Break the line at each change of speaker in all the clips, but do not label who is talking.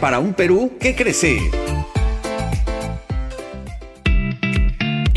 Para un Perú que crece.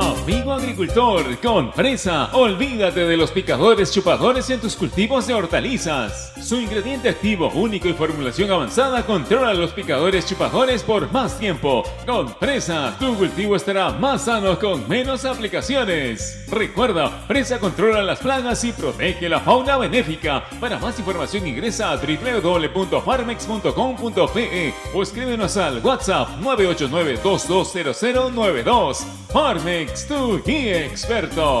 Amigo agricultor, con Presa, olvídate de los picadores chupadores en tus cultivos de hortalizas. Su ingrediente activo único y formulación avanzada controla los picadores chupadores por más tiempo. Con Presa, tu cultivo estará más sano con menos aplicaciones. Recuerda, Presa controla las plagas y protege la fauna benéfica. Para más información ingresa a www.farmex.com.pe o escríbenos al WhatsApp 989 220092. Farmex guía experto.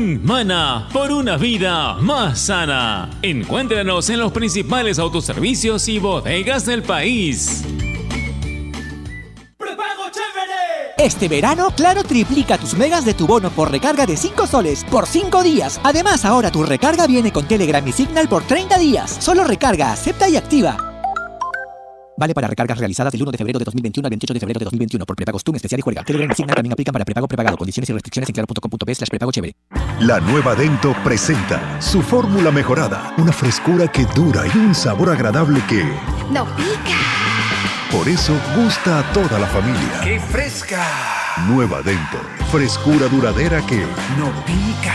Mana por una vida más sana. Encuéntranos en los principales autoservicios y bodegas del país.
Este verano, Claro triplica tus megas de tu bono por recarga de 5 soles por 5 días. Además, ahora tu recarga viene con Telegram y Signal por 30 días. Solo recarga, acepta y activa. Vale para recargas realizadas del 1 de febrero de 2021 al 28 de febrero de 2021 por prepago TUM especial y juega. Telegram y Signal también aplican para prepago prepagado. Condiciones y restricciones en claro.com.p slash prepago chévere.
La nueva Dento presenta su fórmula mejorada. Una frescura que dura y un sabor agradable que...
¡No pica!
Por eso gusta a toda la familia.
¡Qué fresca!
Nueva Dento. Frescura duradera que...
¡No pica!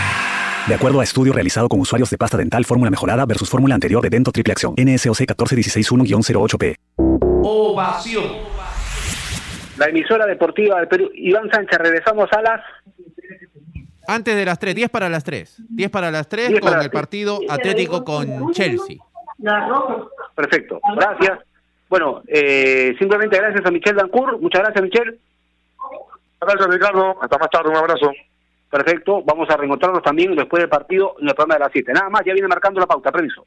De acuerdo a estudio realizado con usuarios de pasta dental fórmula mejorada versus fórmula anterior de Dento Triple Acción. NSOC 14161-08P.
Ovación.
La emisora deportiva del Perú. Iván Sánchez, regresamos a las...
Antes de las 3, 10 para las 3. 10 para las 3
10
con el partido Atlético con Chelsea.
Perfecto, gracias. Bueno, eh, simplemente gracias a Michelle Dancourt. Muchas gracias, Michelle.
Gracias, Ricardo. Hasta más tarde. Un abrazo.
Perfecto. Vamos a reencontrarnos también después del partido en el programa de las 7. Nada más, ya viene marcando la pauta. Permiso.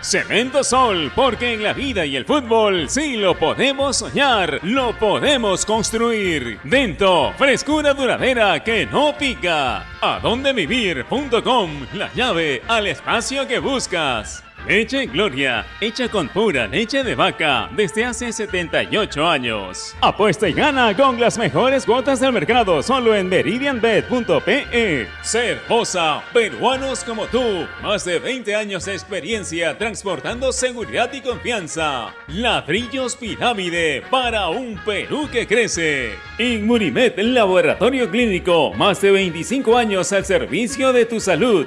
Cemento Sol, porque en la vida y el fútbol sí lo podemos soñar, lo podemos construir. Dento, frescura duradera que no pica. Adondevivir.com, la llave al espacio que buscas. Leche Gloria, hecha con pura leche de vaca desde hace 78 años. Apuesta y gana con las mejores cuotas del mercado solo en meridianbet.pe. Cervosa, peruanos como tú, más de 20 años de experiencia transportando seguridad y confianza. Ladrillos Pirámide para un Perú que crece. Inmunimed, laboratorio clínico, más de 25 años al servicio de tu salud.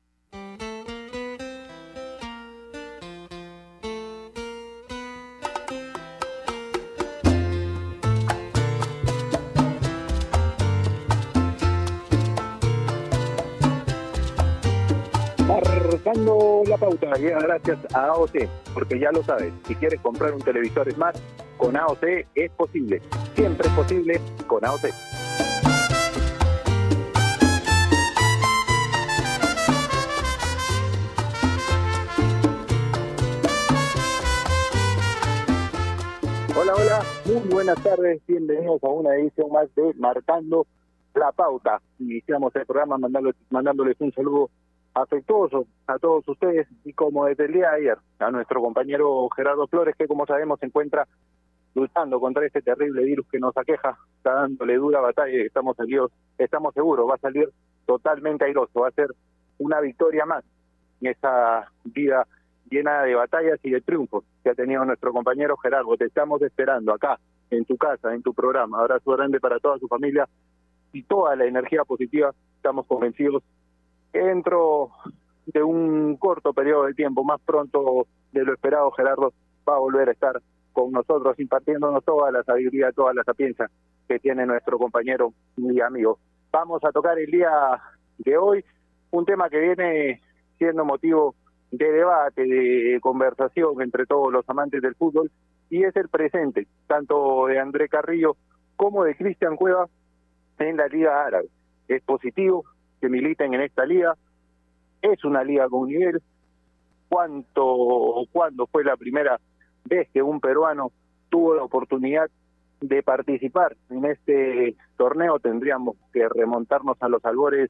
Gracias a AOC, porque ya lo sabes, si quieres comprar un televisor Smart, con AOC es posible. Siempre es posible con AOC. Hola, hola, muy buenas tardes, bienvenidos a una edición más de Marcando la Pauta. Iniciamos el programa mandándoles un saludo afectuoso a todos ustedes y como desde el día de ayer a nuestro compañero Gerardo Flores que como sabemos se encuentra luchando contra este terrible virus que nos aqueja, está dándole dura batalla y estamos seguros, estamos seguros, va a salir totalmente airoso, va a ser una victoria más en esa vida llena de batallas y de triunfos que ha tenido nuestro compañero Gerardo. Te estamos esperando acá, en tu casa, en tu programa. Abrazo grande para toda su familia y toda la energía positiva. Estamos convencidos dentro de un corto periodo de tiempo, más pronto de lo esperado, Gerardo va a volver a estar con nosotros, impartiéndonos toda la sabiduría, toda la sapiencia que tiene nuestro compañero y amigo. Vamos a tocar el día de hoy un tema que viene siendo motivo de debate, de conversación entre todos los amantes del fútbol, y es el presente, tanto de André Carrillo como de Cristian Cueva en la Liga Árabe. Es positivo que militen en esta liga, es una liga con nivel. ¿Cuánto o cuándo fue la primera vez que un peruano tuvo la oportunidad de participar en este torneo? Tendríamos que remontarnos a los albores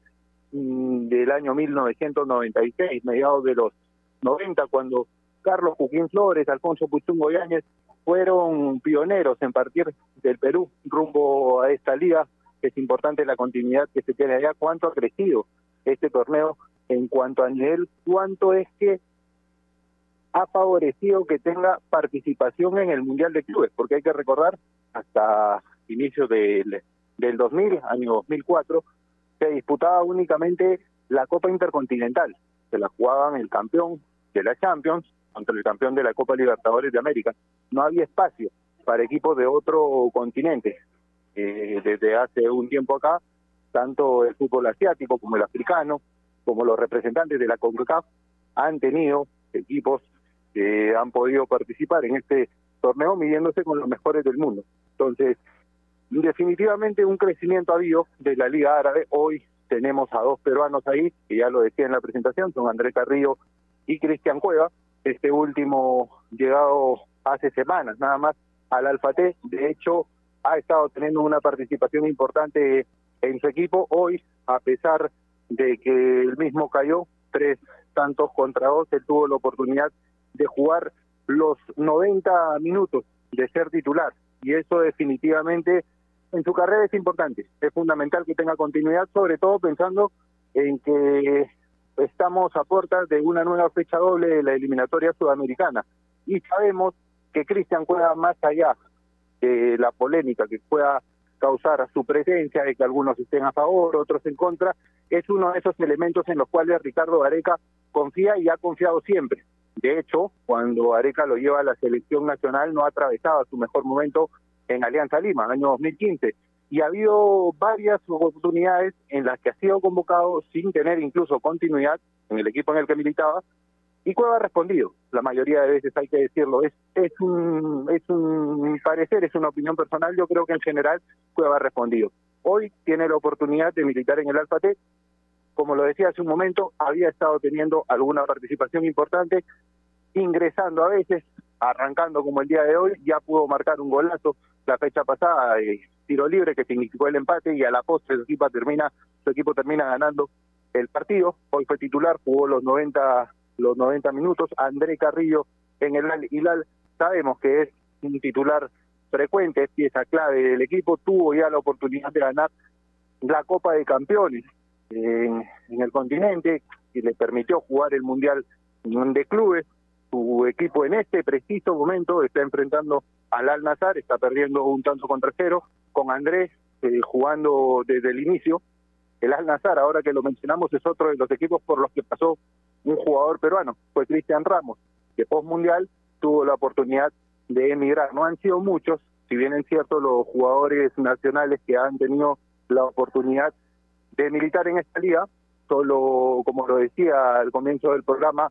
mm, del año 1996, mediados de los 90, cuando Carlos Joaquín Flores, Alfonso Puchungo Yáñez fueron pioneros en partir del Perú rumbo a esta liga. Es importante la continuidad que se tiene allá. ¿Cuánto ha crecido este torneo en cuanto a nivel? ¿Cuánto es que ha favorecido que tenga participación en el Mundial de Clubes? Porque hay que recordar, hasta inicios del, del 2000, año 2004, se disputaba únicamente la Copa Intercontinental. Se la jugaban el campeón de la Champions contra el campeón de la Copa Libertadores de América. No había espacio para equipos de otro continente. Eh, desde hace un tiempo acá, tanto el fútbol asiático como el africano, como los representantes de la CONCACAF, han tenido equipos que han podido participar en este torneo midiéndose con los mejores del mundo. Entonces, definitivamente un crecimiento ha habido de la Liga Árabe. Hoy tenemos a dos peruanos ahí, que ya lo decía en la presentación, son Andrés Carrillo y Cristian Cueva, este último llegado hace semanas nada más al Alfa T, de hecho ha estado teniendo una participación importante en su equipo, hoy a pesar de que el mismo cayó tres tantos contra dos, él tuvo la oportunidad de jugar los 90 minutos de ser titular. Y eso definitivamente en su carrera es importante, es fundamental que tenga continuidad, sobre todo pensando en que estamos a puertas de una nueva fecha doble de la eliminatoria sudamericana. Y sabemos que Cristian juega más allá la polémica que pueda causar su presencia, de que algunos estén a favor, otros en contra, es uno de esos elementos en los cuales Ricardo Gareca confía y ha confiado siempre De hecho, cuando Areca lo lleva a la selección nacional no atravesaba su mejor momento en Alianza Lima, año 2015. Y ha habido varias oportunidades en las que ha sido convocado sin tener incluso continuidad en el equipo en el que militaba y Cueva ha respondido, la mayoría de veces hay que decirlo, es, es, un, es un parecer, es una opinión personal, yo creo que en general Cueva ha respondido. Hoy tiene la oportunidad de militar en el Alfa T, como lo decía hace un momento, había estado teniendo alguna participación importante, ingresando a veces, arrancando como el día de hoy, ya pudo marcar un golazo la fecha pasada, de tiro libre que significó el empate y a la postre su equipo termina, su equipo termina ganando el partido. Hoy fue titular, jugó los 90 los 90 minutos. André Carrillo en el Hilal, sabemos que es un titular frecuente, es pieza clave del equipo, tuvo ya la oportunidad de ganar la Copa de Campeones en, en el continente y le permitió jugar el Mundial de Clubes. Su equipo en este preciso momento está enfrentando al Al Nazar, está perdiendo un tanto contra cero, con Andrés eh, jugando desde el inicio. El Al Nazar, ahora que lo mencionamos, es otro de los equipos por los que pasó un jugador peruano, fue Cristian Ramos, que post mundial tuvo la oportunidad de emigrar. No han sido muchos, si bien es cierto los jugadores nacionales que han tenido la oportunidad de militar en esta liga, solo, como lo decía al comienzo del programa,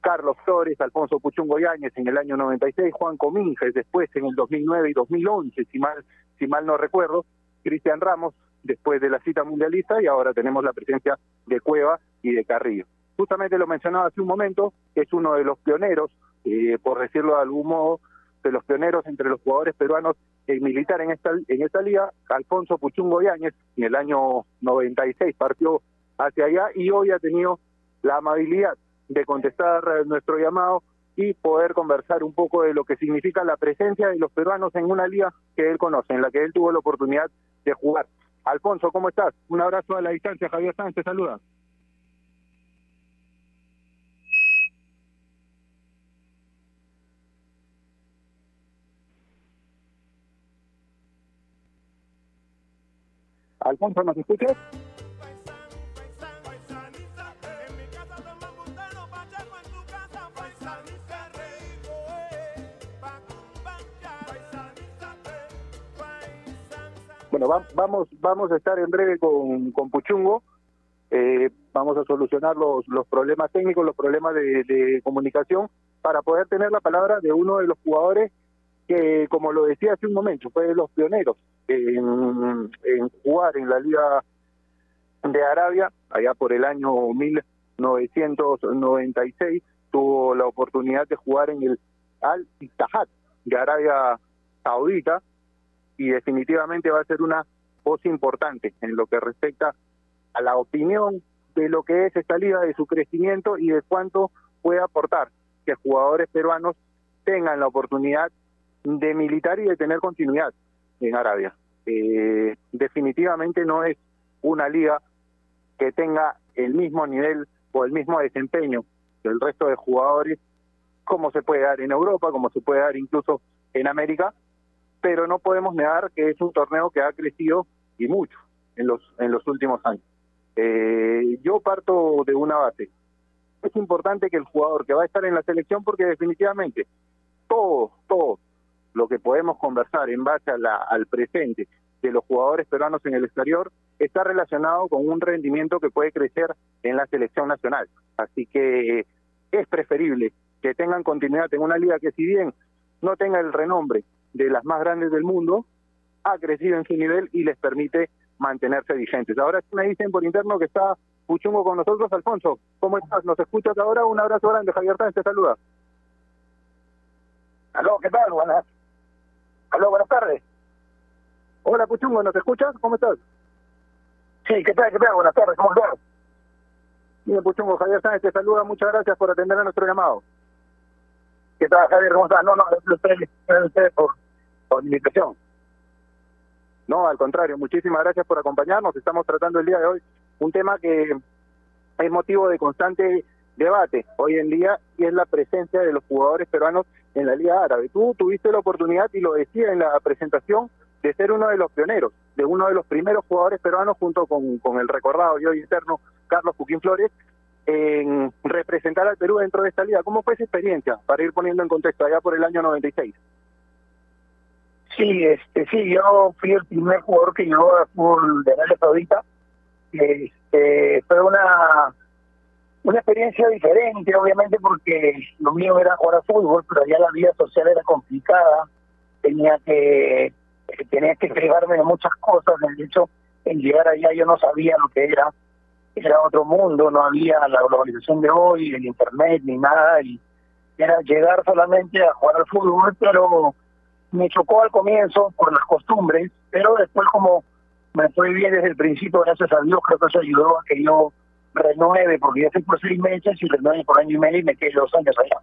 Carlos Flores, Alfonso Puchungo Yáñez en el año 96, Juan Cominges después en el 2009 y 2011, si mal, si mal no recuerdo, Cristian Ramos después de la cita mundialista y ahora tenemos la presencia de Cueva y de Carrillo justamente lo mencionaba hace un momento, es uno de los pioneros, eh, por decirlo de algún modo, de los pioneros entre los jugadores peruanos en militar en esta, en esta liga, Alfonso Puchungo Yáñez, en el año 96 partió hacia allá y hoy ha tenido la amabilidad de contestar nuestro llamado y poder conversar un poco de lo que significa la presencia de los peruanos en una liga que él conoce, en la que él tuvo la oportunidad de jugar. Alfonso, ¿cómo estás? Un abrazo a la distancia, Javier Sánchez, saluda. Alfonso, ¿nos escuchas? Bueno, vamos, vamos a estar en breve con, con Puchungo. Eh, vamos a solucionar los, los problemas técnicos, los problemas de, de, comunicación, para poder tener la palabra de uno de los jugadores que, como lo decía hace un momento, fue de los pioneros en, jugar en la Liga de Arabia, allá por el año 1996, tuvo la oportunidad de jugar en el Al Ittihad de Arabia Saudita y definitivamente va a ser una voz importante en lo que respecta a la opinión de lo que es esta liga, de su crecimiento y de cuánto puede aportar que jugadores peruanos tengan la oportunidad de militar y de tener continuidad en Arabia. Eh, definitivamente no es una liga que tenga el mismo nivel o el mismo desempeño del resto de jugadores, como se puede dar en Europa, como se puede dar incluso en América, pero no podemos negar que es un torneo que ha crecido y mucho en los en los últimos años. Eh, yo parto de una base. Es importante que el jugador que va a estar en la selección, porque definitivamente todo, todo, lo que podemos conversar en base al presente de los jugadores peruanos en el exterior está relacionado con un rendimiento que puede crecer en la selección nacional. Así que es preferible que tengan continuidad en una liga que si bien no tenga el renombre de las más grandes del mundo, ha crecido en su nivel y les permite mantenerse vigentes. Ahora me dicen por interno que está Puchungo con nosotros, Alfonso. ¿Cómo estás? ¿Nos escuchas ahora? Un abrazo grande, Javier Sánchez, te saluda.
Aló, ¿qué tal? Buenas Aló, buenas tardes.
Hola, Puchungo, ¿nos escuchas? ¿Cómo estás?
Sí, ¿qué tal? ¿Qué tal? Buenas tardes, ¿cómo estás?
Bien, Puchungo, Javier Sánchez te saluda. Muchas gracias por atender a nuestro llamado.
¿Qué tal, Javier? ¿Cómo estás? No, no, usted por, por invitación.
No, al contrario, muchísimas gracias por acompañarnos. Estamos tratando el día de hoy un tema que es motivo de constante debate hoy en día y es la presencia de los jugadores peruanos en la Liga Árabe. Tú tuviste la oportunidad, y lo decía en la presentación, de ser uno de los pioneros, de uno de los primeros jugadores peruanos junto con, con el recordado y hoy eterno Carlos Joaquín Flores, en representar al Perú dentro de esta liga. ¿Cómo fue esa experiencia? Para ir poniendo en contexto, allá por el año 96.
Sí, este, sí, yo fui el primer jugador que llegó a fútbol de Arabia Saudita. Este, fue una una experiencia diferente, obviamente, porque lo mío era jugar a fútbol, pero ya la vida social era complicada. Tenía que tenía que privarme de muchas cosas. De hecho, en llegar allá yo no sabía lo que era. Era otro mundo, no había la globalización de hoy, el internet ni nada. Y era llegar solamente a jugar al fútbol, pero me chocó al comienzo por las costumbres, pero después como me fue bien desde el principio, gracias a Dios, creo que eso ayudó a que yo renueve, porque yo fui por seis meses y renueve por año y medio y me quedé dos años allá.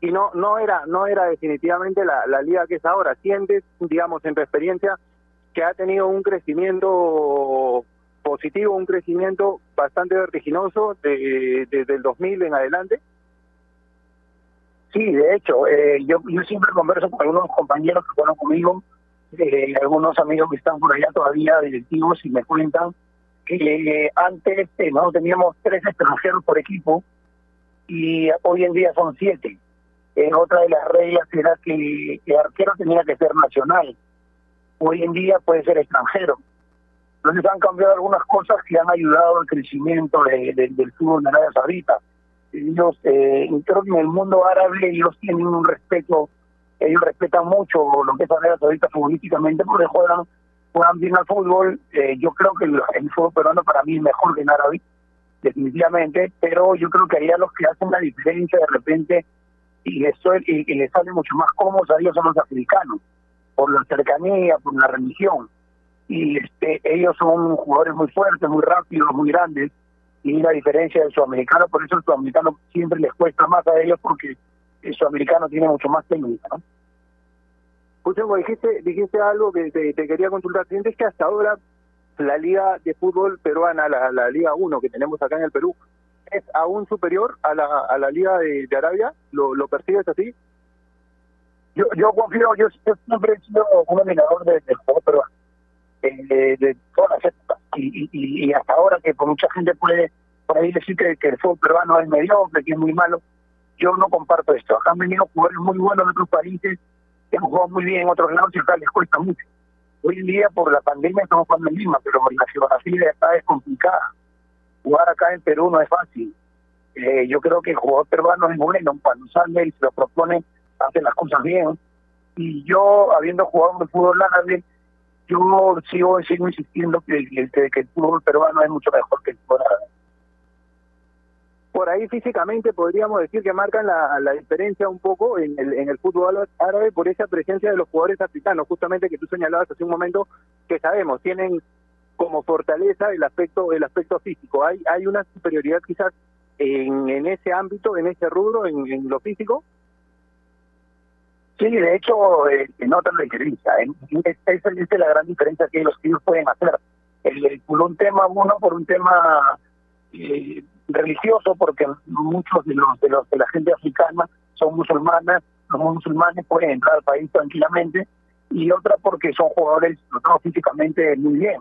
Y no no era no era definitivamente la, la liga que es ahora. Sientes, digamos, en tu experiencia, que ha tenido un crecimiento positivo, un crecimiento bastante vertiginoso de, desde el 2000 en adelante.
Sí, de hecho, eh, yo, yo siempre converso con algunos compañeros que fueron conmigo, eh, algunos amigos que están por allá todavía directivos y me cuentan eh, antes no teníamos tres extranjeros por equipo y hoy en día son siete. otra de las reglas era que el arquero tenía que ser nacional. Hoy en día puede ser extranjero. Entonces han cambiado algunas cosas que han ayudado al crecimiento del fútbol de Arabia Saudita ellos, eh, creo que en el mundo árabe ellos tienen un respeto, ellos respetan mucho lo que es Arabia Saudita futbolísticamente porque juegan, juegan bien al fútbol. Eh, yo creo que el, fútbol peruano para mí es mejor que en árabe, definitivamente, pero yo creo que allá los que hacen la diferencia de repente y les, y, y les sale mucho más cómodos a ellos son los africanos, por la cercanía, por la religión. Y este ellos son jugadores muy fuertes, muy rápidos, muy grandes y la diferencia del sudamericano, por eso el sudamericano siempre les cuesta más a ellos porque el sudamericano tiene mucho más técnica, ¿no?
Dijiste, dijiste algo que te, quería consultar. ¿Sientes que hasta ahora la liga de fútbol peruana, la, Liga 1 que tenemos acá en el Perú, es aún superior a la, a la Liga de, Arabia? ¿Lo, ¿Lo percibes así?
Yo, yo confío, yo, siempre he sido un admirador del juego peruano eh, de todas las épocas. Y, y, hasta ahora que por mucha gente puede por ahí decir que, el fútbol peruano es mediocre, que es muy malo, yo no comparto esto. Acá han venido jugadores muy buenos de otros países que han jugado muy bien en otros lados y acá les cuesta mucho. Hoy en día por la pandemia estamos jugando en Lima, pero la geografía de acá es complicada. Jugar acá en Perú no es fácil. Eh, yo creo que el jugador peruano es bueno, cuando sale y se lo propone, hace las cosas bien. Y yo, habiendo jugado en fútbol árabe, yo sigo, sigo insistiendo que, que, el fútbol peruano es mucho mejor que el fútbol.
Por ahí físicamente podríamos decir que marcan la, diferencia un poco en el, en el fútbol árabe por esa presencia de los jugadores africanos, justamente que tú señalabas hace un momento, que sabemos, tienen como fortaleza el aspecto el aspecto físico. Hay hay una superioridad quizás en, en ese ámbito, en ese rubro, en, lo físico.
Sí, de hecho, eh, notan la diferencia. ¿eh? Esa es la gran diferencia que los tíos pueden hacer. El, por un tema, uno por un tema eh, religioso, porque muchos de los, de los de la gente africana son musulmanas, los musulmanes pueden entrar al país tranquilamente, y otra porque son jugadores físicamente muy bien.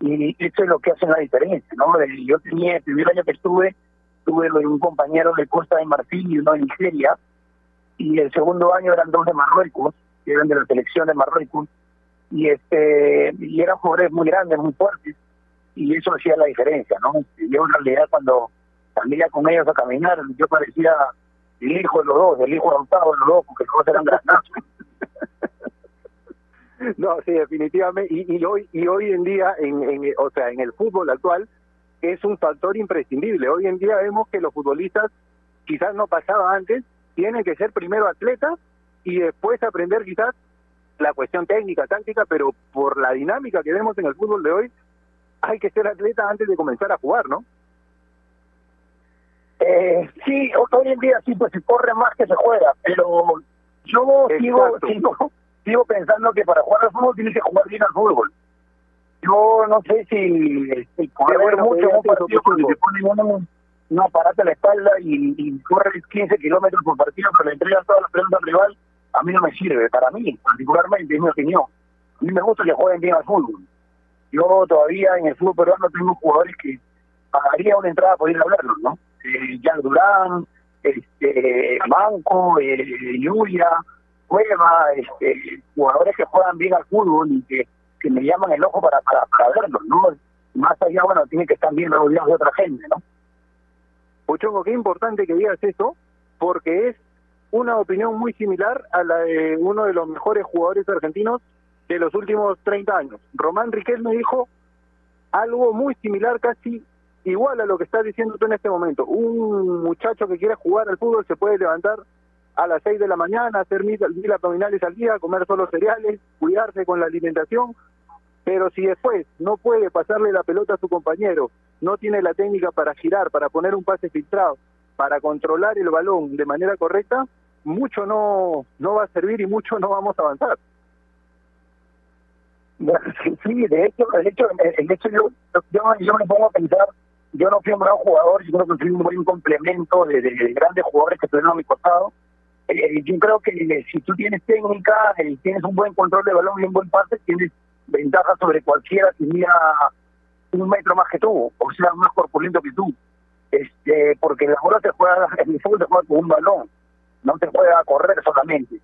Y eso es lo que hace la diferencia. ¿no? Yo tenía, el primer año que estuve, tuve un compañero de Costa de Marfil y uno de Nigeria, y el segundo año eran dos de Marruecos, que eran de la selección de Marruecos, y este y eran jugadores muy grandes, muy fuertes, y eso hacía la diferencia, ¿no? Yo en realidad cuando salía con ellos a caminar, yo parecía el hijo de los dos, el hijo adoptado de los dos, porque los dos eran grandazos.
No, sí, definitivamente. Y, hoy y hoy en día, en, o sea, en el fútbol actual, es un factor imprescindible. Hoy en día vemos que los futbolistas, quizás no pasaba antes, tienen que ser primero atletas y después aprender quizás la cuestión técnica, táctica, pero por la dinámica que vemos en el fútbol de hoy, hay que ser atleta antes de comenzar a jugar, ¿no?
Eh, sí, hoy en día sí, pues se corre más que se juega, pero yo sigo, sigo, sigo pensando que para jugar al fútbol tienes que jugar bien al fútbol. Yo no sé si, si correr mucho un partido cuando se pone uno no aparato a la espalda y, y corre 15 kilómetros por partido, pero le entrega todas las pelotas al rival, a mí no me sirve. Para mí, particularmente, es mi opinión. A mí me gusta que jueguen bien al fútbol. Yo todavía en el fútbol peruano tengo jugadores que pagaría una entrada por ir a verlos, ¿no? Eh, Jack Durán, este, Banco, eh, Yuya, Cueva, este, jugadores que juegan bien al fútbol y que, que me llaman el ojo para, para, para verlos, ¿no? Más allá, bueno, tiene que estar bien rodeados de otra gente, ¿no?
Puchongo, qué importante que digas eso, porque es una opinión muy similar a la de uno de los mejores jugadores argentinos de los últimos 30 años. Román Riquelme dijo algo muy similar, casi igual a lo que estás diciendo tú en este momento. Un muchacho que quiera jugar al fútbol se puede levantar a las 6 de la mañana, hacer mil, abdominales al día, comer solo cereales, cuidarse con la alimentación, pero si después no puede pasarle la pelota a su compañero, no tiene la técnica para girar, para poner un pase filtrado, para controlar el balón de manera correcta, mucho no, no va a servir y mucho no vamos a avanzar.
Sí, de hecho, de hecho, el hecho yo, yo me pongo a pensar, yo no fui un gran jugador, yo creo que fui un buen complemento de, de, de grandes jugadores que estuvieron a mi costado. Eh, yo creo que eh, si tú tienes técnica, eh, tienes un buen control de balón y un buen pase, tienes ventaja sobre cualquiera que mira un metro más que tú, o sea, más corpulento que tú. Este, porque la bola se juega, en el fútbol se juega con un balón, no se juega a correr solamente.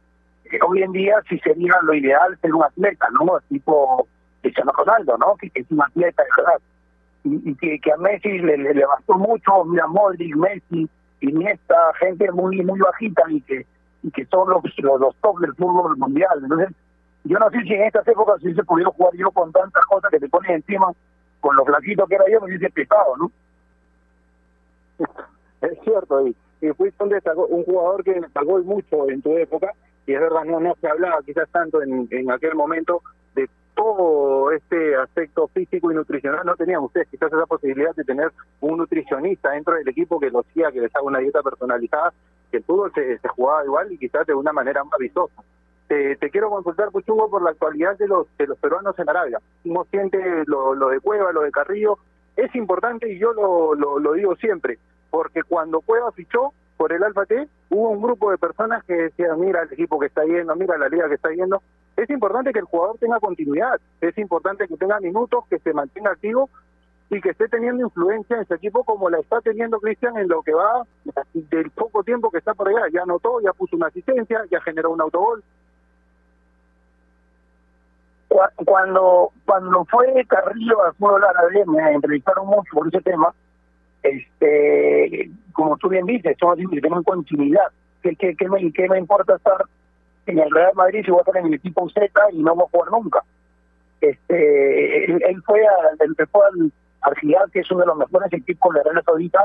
Eh, hoy en día sí sería lo ideal ser un atleta, ¿no? Tipo Cristiano Ronaldo, ¿no? Que, que es un atleta de verdad. Y, y que, que, a Messi le, le, le, bastó mucho, mira, Modric, Messi, Iniesta, gente muy muy bajita y que y que son los, los, los top del fútbol mundial. Entonces, yo no sé si en estas épocas si se pudieron jugar yo con tantas cosas que te ponen encima, con los flaquitos que era yo, me hubiese pesado, ¿no?
Es cierto, y, y fuiste un, destacó, un jugador que destacó mucho en tu época, y es verdad, no, no se hablaba quizás tanto en, en aquel momento todo este aspecto físico y nutricional, no tenían ustedes quizás esa posibilidad de tener un nutricionista dentro del equipo que los hacía, que les haga una dieta personalizada, que el fútbol se, se jugaba igual y quizás de una manera más vistosa. Te, quiero consultar, Puchungo, por la actualidad de los de los peruanos en Arabia. ¿Cómo siente lo, lo de Cueva, lo de Carrillo? Es importante y yo lo, lo, lo digo siempre, porque cuando Cueva fichó por el Alfa T, hubo un grupo de personas que decían, mira el equipo que está yendo, mira la liga que está yendo. Es importante que el jugador tenga continuidad, es importante que tenga minutos, que se mantenga activo y que esté teniendo influencia en su equipo como la está teniendo Cristian en lo que va del poco tiempo que está por allá. Ya anotó, ya puso una asistencia, ya generó un autogol
cuando cuando fue Carrillo al fútbol árabe me entrevistaron mucho por ese tema este como tú bien dices somos tenemos continuidad ¿Qué, me, ¿Qué me importa estar en el Real Madrid si voy a estar en el equipo Z y no voy a jugar nunca? este él, fue, a, él al, al que es uno de los mejores equipos de Real Saudita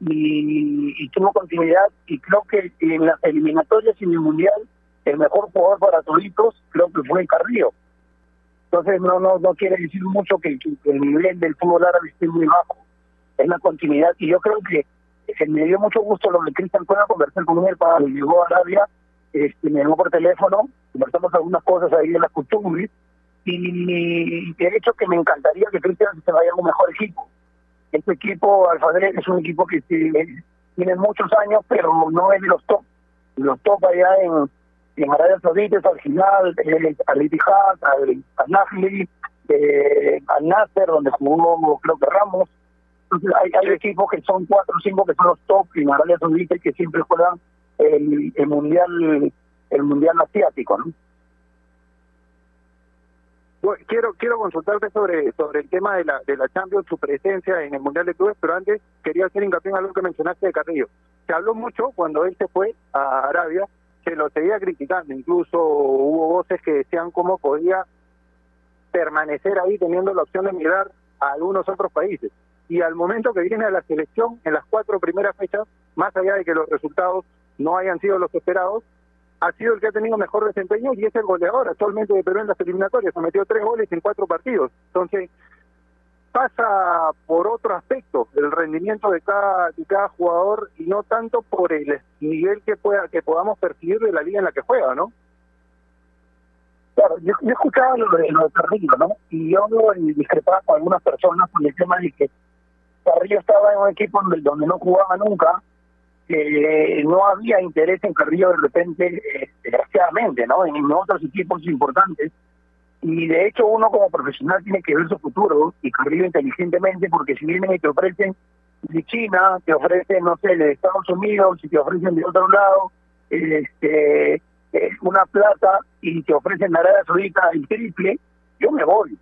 y, tuvo continuidad y creo que en las eliminatorias y en el Mundial el mejor jugador para toditos creo que fue Carrillo entonces no no no quiere decir mucho que, que, el nivel del fútbol árabe esté muy bajo. Es la continuidad y yo creo que, que me dio mucho gusto lo de Cristian Cueva conversar con él para llegó a Arabia, este, me llamó por teléfono, conversamos algunas cosas ahí de las costumbres y, de hecho que me encantaría que Cristian se vaya a un mejor equipo. Este equipo, Alfadre, es un equipo que tiene, tiene muchos años, pero no es de los top. Los top allá en, en Arabia Saudita al final, eh, al Itihad, al, Nahli, eh, al Nasser, donde jugó creo que Ramos. Hay, hay equipos que son cuatro o cinco que son los top en Arabia Saudita y que siempre juegan el, mundial el mundial asiático, ¿no?
Quiero quiero consultarte sobre sobre el tema de la de la Champions, su presencia en el Mundial de Clubes, pero antes quería hacer hincapié en algo que mencionaste de Carrillo. Se habló mucho cuando él se fue a Arabia se lo seguía criticando, incluso hubo voces que decían cómo podía permanecer ahí teniendo la opción de mirar a algunos otros países. Y al momento que viene a la selección, en las cuatro primeras fechas, más allá de que los resultados no hayan sido los esperados, ha sido el que ha tenido mejor desempeño y es el goleador actualmente de Perú en las eliminatorias. Se metió tres goles en cuatro partidos. Entonces, pasa por otro aspecto el rendimiento de cada de cada jugador y no tanto por el nivel que pueda que podamos percibir de la liga en la que juega, ¿no?
Claro, yo, yo escuchaba lo de, lo de Carrillo, ¿no? Y yo discrepaba con algunas personas con el tema de que Carrillo estaba en un equipo donde, donde no jugaba nunca, que no había interés en Carrillo de repente, eh, desgraciadamente, ¿no? En otros equipos importantes Y de hecho uno como profesional tiene que ver su futuro y Carrillo inteligentemente porque si vienen y te ofrecen de China, te ofrecen, no sé, de Estados Unidos, si te ofrecen de otro lado, este eh, una plata y te ofrecen Arabia Saudita el triple, yo me voy.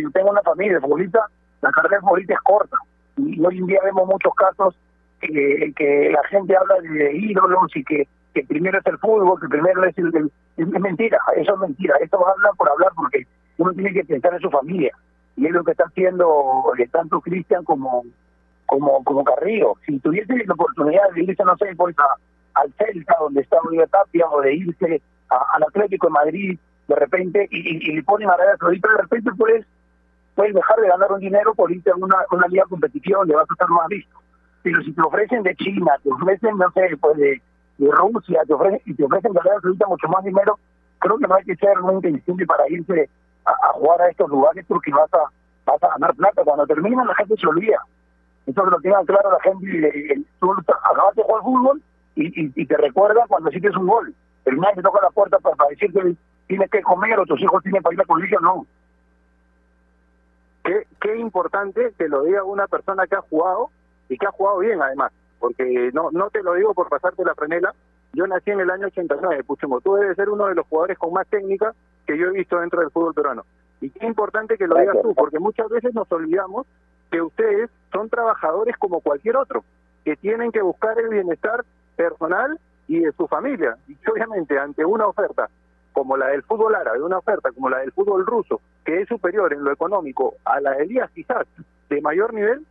Yo tengo una familia futbolista, la carrera de futbolista es corta. Y hoy en día vemos muchos casos que, que la gente habla de ídolos y que, que primero es el fútbol, que primero es el, Es mentira, eso es mentira. Esto habla por hablar porque uno tiene que pensar en su familia. Y es lo que está haciendo eh, tanto Cristian como, como, como Carrillo. Si tuviese la oportunidad de irse, no sé, pues al Celta, donde está Oliver Tapia, o de irse al Atlético de Madrid, de repente, y, y, le ponen a Saudita, de repente puedes, puedes dejar de ganar un dinero por irte a una, una liga competitiva donde vas a estar más visto. Pero si te ofrecen de China, te ofrecen, no sé, pues de, Rusia, te ofrecen, y te ofrecen Arabia Saudita mucho más dinero, creo que no hay que ser muy inteligente para irse a, jugar a estos lugares porque vas a, vas a ganar plata. Cuando termina la gente se olvida. Eso lo tengan claro la gente. Tú acabas de jugar fútbol y, y, te recuerda cuando hiciste un gol. El nadie te toca la puerta para, para decirte tienes que comer o tus hijos tienen para ir a colegio, no.
Qué, qué importante que lo diga una persona que ha jugado y que ha jugado bien además, porque no no te lo digo por pasarte la frenela, yo nací en el año 89, Puchemo, tú debes ser uno de los jugadores con más técnica que yo he visto dentro del fútbol peruano. Y qué importante que lo digas tú, porque muchas veces nos olvidamos que ustedes son trabajadores como cualquier otro, que tienen que buscar el bienestar personal y de su familia. Y obviamente ante una oferta como la del fútbol árabe, una oferta como la del fútbol ruso, que es superior en lo económico a la de Elías quizás de mayor nivel,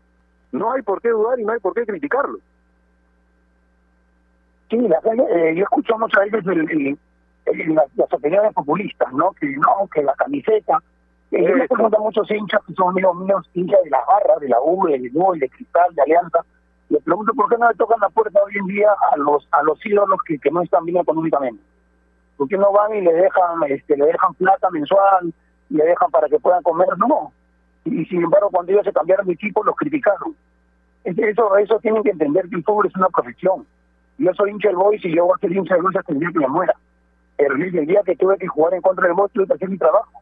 no hay por qué dudar y no hay por qué criticarlo.
Sí, la, eh, yo escucho muchas veces el, el, el, las, las, opiniones populistas, ¿no? Que no, que la camiseta. Eh, yo me pregunto a muchos hinchas que son amigos míos, hinchas de las barras, de la U, de Nubel, de Cristal, de Alianza. Le pregunto por qué no le tocan la puerta hoy en día a los a los ídolos que, que no están bien económicamente. ¿Por qué no van y le dejan este le dejan plata mensual, le dejan para que puedan comer? No. Y, y sin embargo, cuando ellos se cambiaron de equipo, los criticaron. Eso, eso tienen que entender que el fútbol es una profesión. Yo soy hincha del Boys y yo voy a ser hincha del Boys hasta el día que me muera. El, el día que tuve que jugar en contra del Boys tuve que hacer mi trabajo.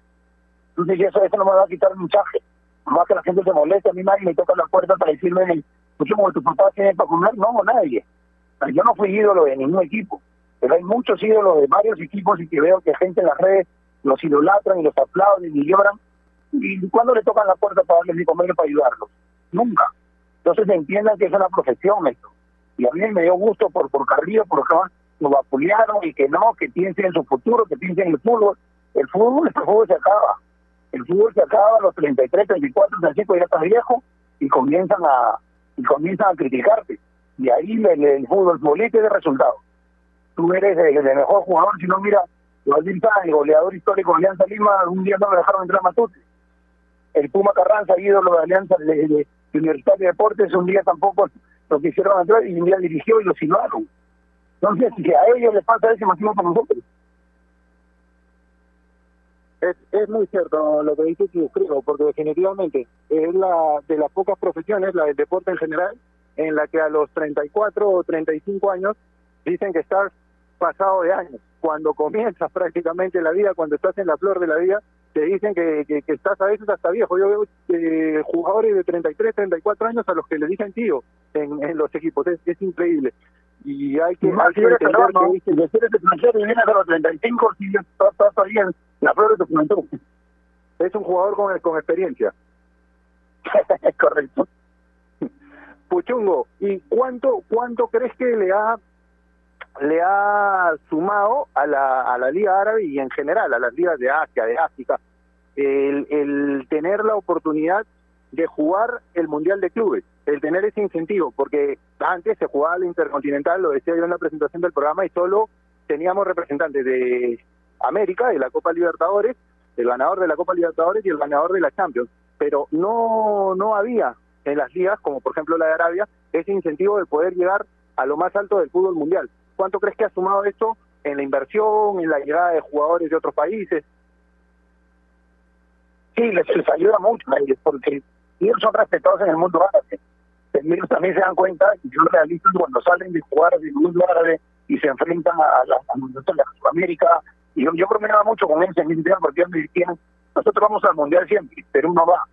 Entonces eso, eso no me va a quitar el mensaje. Más que la gente se moleste, a mí nadie me toca la puerta para decirme, pues como tu papá tiene para comer, no, nadie. Yo no fui ídolo de ningún equipo, pero hay muchos ídolos de varios equipos y que veo que gente en las redes los idolatran y los aplauden y lloran. ¿Y cuando le tocan la puerta para darles de comer para ayudarlos? Nunca. Entonces entiendan que es una profesión esto y a mí me dio gusto por por Carrillo, por que lo vapulearon y que no, que piensen en su futuro, que piensen en el fútbol. El fútbol, el fútbol se acaba. El fútbol se acaba a los 33, 34, 35, ya estás viejo y comienzan a y comienzan a criticarte. Y ahí el, el fútbol político de resultado. Tú eres el, mejor jugador, si no mira, el goleador histórico de Alianza Lima, un día no me dejaron entrar a Matute. El Puma Carranza, ídolo de Alianza de, de, Universitario de Deportes, un día tampoco lo quisieron entrar y un día dirigió y lo silbaron. Entonces, si a ellos les pasa eso, imagino para nosotros.
Es, es muy cierto lo que dice creo, porque definitivamente es la de las pocas profesiones, la del deporte en general, en la que a los 34 o 35 años dicen que estás pasado de años. Cuando comienzas prácticamente la vida, cuando estás en la flor de la vida, te dicen que, que, que estás a veces hasta viejo. Yo veo eh, jugadores de 33, 34 años a los que le dicen tío en, en los equipos. Es, es increíble. Y hay que, hay que entender
no, que... Si eres extranjero y vienes a los 35, si estás, estás ahí en la flor de tu juventud.
Es un jugador con, con experiencia.
es correcto.
Puchungo, ¿y cuánto cuánto crees que le ha le ha sumado a la, a la Liga Árabe y en general a las ligas de Asia, de África, el, tener la oportunidad de jugar el Mundial de Clubes, el tener ese incentivo, porque antes se jugaba el Intercontinental, lo decía yo en la presentación del programa, y solo teníamos representantes de América, de la Copa Libertadores, el ganador de la Copa Libertadores y el ganador de la Champions, pero no, no había en las ligas, como por ejemplo la de Arabia, ese incentivo de poder llegar a lo más alto del fútbol mundial. ¿Cuánto crees que ha sumado esto en la inversión, en la llegada de jugadores de otros países?
Sí, les, ayuda mucho a ellos, porque ellos son respetados en el mundo árabe. Ellos también se dan cuenta y son realistas cuando salen de jugar del mundo árabe y se enfrentan a la, a, a Sudamérica, Y yo, yo mucho con ellos en mi tema porque ellos me decían, nosotros vamos al Mundial siempre, Perú no va.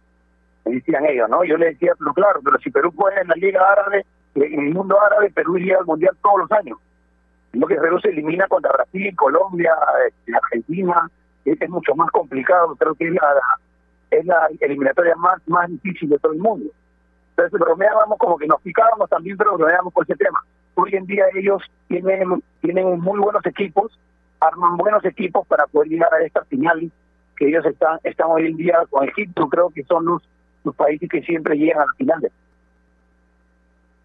Me decían ellos, ¿no? Yo les decía, pero claro, pero si Perú juega en la Liga Árabe, en el mundo árabe, Perú iría al Mundial todos los años. Lo que Perú se elimina contra Brasil, Colombia, este, Argentina, es, mucho más complicado, creo que es la, es la eliminatoria más, más difícil de todo el mundo. Entonces bromeábamos como que nos picábamos también, pero bromeábamos por ese tema. Hoy en día ellos tienen, tienen muy buenos equipos, arman buenos equipos para poder llegar a esta final que ellos están, están hoy en día con Egipto, creo que son los, los países que siempre llegan a las finales.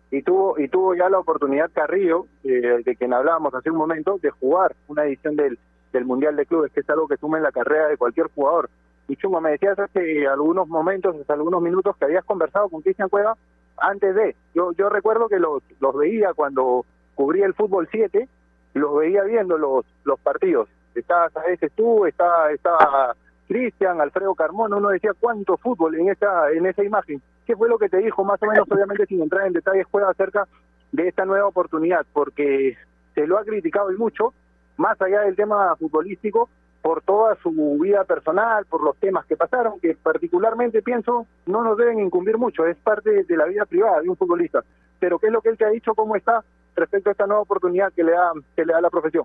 Y tuvo, y tuvo ya la oportunidad Carrillo, eh, de quien hablábamos hace un momento, de jugar una edición del, del Mundial de Clubes, que es algo que suma en la carrera de cualquier jugador. Y Chungo, me decías hace algunos momentos, hace algunos minutos, que habías conversado con Cristian Cueva antes de. Yo, yo recuerdo que los, los veía cuando cubría el fútbol 7, los veía viendo los, los partidos. Estabas a veces tú, estaba, estaba Cristian, Alfredo Carmona, uno decía cuánto fútbol en esa, en esa imagen. ¿Qué fue lo que te dijo más o menos, obviamente sin entrar en detalles, Cueva acerca de esta nueva oportunidad? Porque se lo ha criticado y mucho, más allá del tema futbolístico, por toda su vida personal, por los temas que pasaron, que particularmente pienso no nos deben incumbir mucho, es parte de la vida privada de un futbolista. Pero ¿qué es lo que él te ha dicho, cómo está respecto a esta nueva oportunidad que le da, que le da la profesión?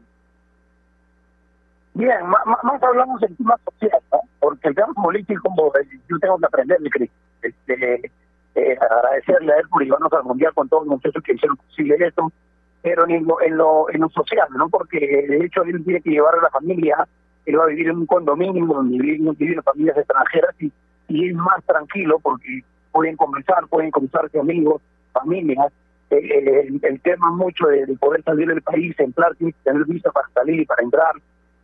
Bien, más, hablamos del tema social, ¿no? porque el tema político eh, yo tengo que aprender, Cris. Este, eh, agradecerle a él por llevarnos al mundial con todos los que hicieron posible esto, pero en lo, en lo, en lo social, ¿no? Porque de hecho él tiene que llevar a la familia, él va a vivir en un condominio donde viven, viven familias extranjeras y, y es más tranquilo porque pueden conversar, pueden conversar con amigos, familias. El, el tema mucho de, de poder salir del país, entrar, tener visa para salir y para entrar,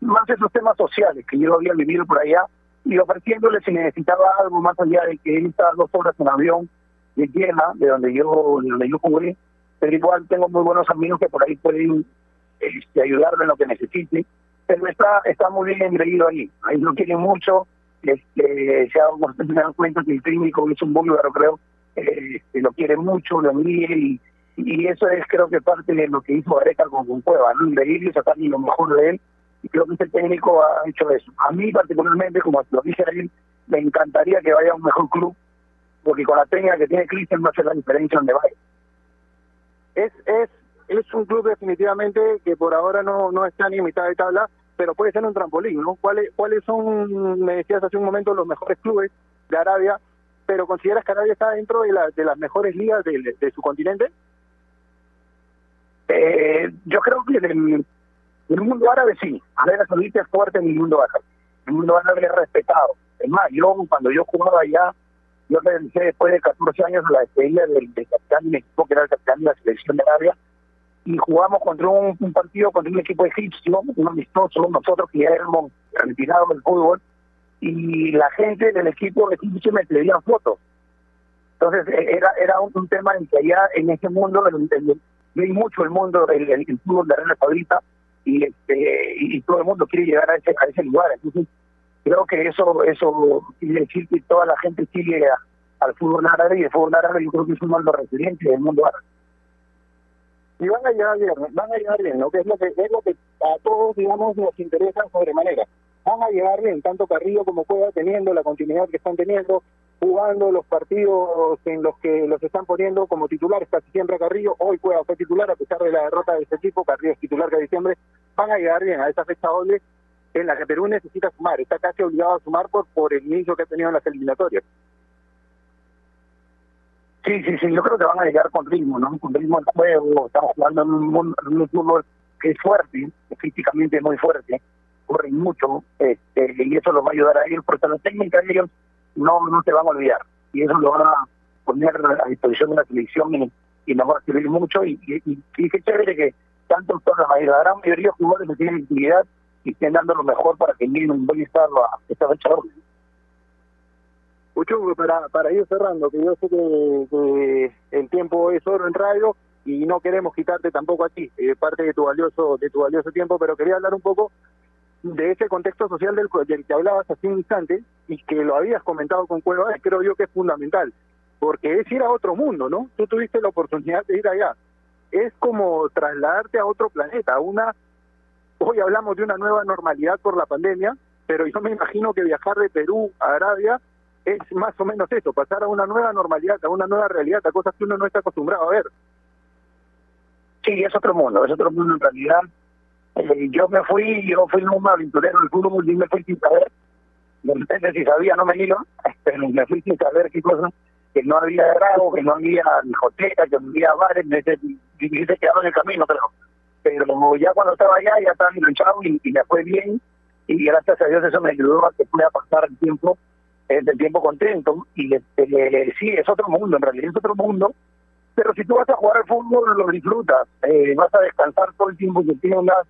más esos temas sociales que yo había vivido por allá y ofreciéndole si necesitaba algo más allá de que él está dos horas en avión de Viena, de donde yo, de donde yo jugué, pero igual tengo muy buenos amigos que por ahí pueden este, en lo que necesite, pero está está muy bien engreído ahí, ahí lo quieren mucho, este, se, dan cuenta que el técnico es un búlgaro creo, eh, lo quiere mucho, lo mire y, y eso es creo que parte de lo que hizo Areca con, con Cueva, ¿no? engreírle y sacar lo mejor de él y creo que ese técnico ha hecho eso. A mí particularmente, como lo dije él, me encantaría que vaya a un mejor club, porque con la técnica que tiene Cristian va a hacer la diferencia donde vaya.
Es, es, es un club definitivamente que por ahora no, no está ni en mitad de tabla, pero puede ser un trampolín, ¿no? ¿Cuáles, ¿Cuáles son, me decías hace un momento, los mejores clubes de Arabia, pero consideras que Arabia está dentro de, la, de las mejores ligas de, de su continente?
Eh, yo creo que en el mundo árabe sí, Arabia Saudita es fuerte en el mundo árabe. El mundo árabe es respetado. Es más, yo cuando yo jugaba allá, yo realicé después de 14 años la despedida del, del capitán de mi equipo, que era el capitán de la selección de Arabia, y jugamos contra un, partido contra un equipo egipcio, un amistoso, nosotros que ya éramos retirados del fútbol, y la gente del equipo egipcio me pedían fotos. Entonces eh, era era un, tema en que allá en ese mundo, el, el, vi mucho el mundo, el, el, el fútbol de Arabia Saudita, y este y todo el mundo quiere llegar a ese a ese lugar. Entonces creo que eso eso quiere decir que toda la gente sigue al fútbol árabe y el fútbol árabe yo creo que es uno de los referentes del mundo árabe.
Y van a llegar bien van a llegar bien ¿no? es lo que es lo que a todos digamos nos interesa sobremanera van a llegar bien tanto Carrillo como Cueva teniendo la continuidad que están teniendo jugando los partidos en los que los están poniendo como titulares casi siempre a Carrillo. Hoy Cueva fue titular a pesar de la derrota de este equipo. Carrillo es titular que diciembre. Van a llegar bien a esa fecha doble en la que Perú necesita sumar. Está casi obligado a sumar por, por el inicio que ha tenido en las eliminatorias.
Sí, sí, sí, yo creo que van a llegar con ritmo, ¿no? Con ritmo de juego. Estamos jugando en un, en un fútbol que es fuerte, físicamente muy fuerte, corren mucho, este, y eso los va a ayudar a ellos, porque la técnica de ellos no no se van a olvidar y eso lo van a poner a disposición de la televisión y, nos va a servir mucho y, y, y, qué chévere que tanto toda la, la gran mayoría de jugadores que tienen actividad y estén dando lo mejor para que lleguen un buen estado a esta fecha.
Uchungo, para, para ir cerrando, que yo sé que, que, el tiempo es oro en radio y no queremos quitarte tampoco a ti eh, parte de tu valioso de tu valioso tiempo, pero quería hablar un poco de ese contexto social del, del que hablabas hace un instante y que lo habías comentado con Cueva, creo yo que es fundamental, porque es ir a otro mundo, ¿no? Tú tuviste la oportunidad de ir allá. Es como trasladarte a otro planeta, una hoy hablamos de una nueva normalidad por la pandemia, pero yo me imagino que viajar de Perú a Arabia es más o menos eso, pasar a una nueva normalidad, a una nueva realidad, a cosas que uno no está acostumbrado a ver.
Sí, es otro mundo, es otro mundo en realidad. Eh, yo me fui, yo fui un aventurero del fútbol y me fui sin saber. De repente si sabía no me iba, pero me fui sin saber qué cosa, que no había grado, que no había discoteca, que no había bares, me se quedado en el camino, pero pero ya cuando estaba allá ya estaba enganchado y, y me fue bien y gracias a Dios eso me ayudó a que pueda pasar el tiempo el tiempo contento y este, sí es otro mundo en realidad es otro mundo pero si tú vas a jugar al fútbol lo disfrutas eh, vas a descansar todo el tiempo que tengas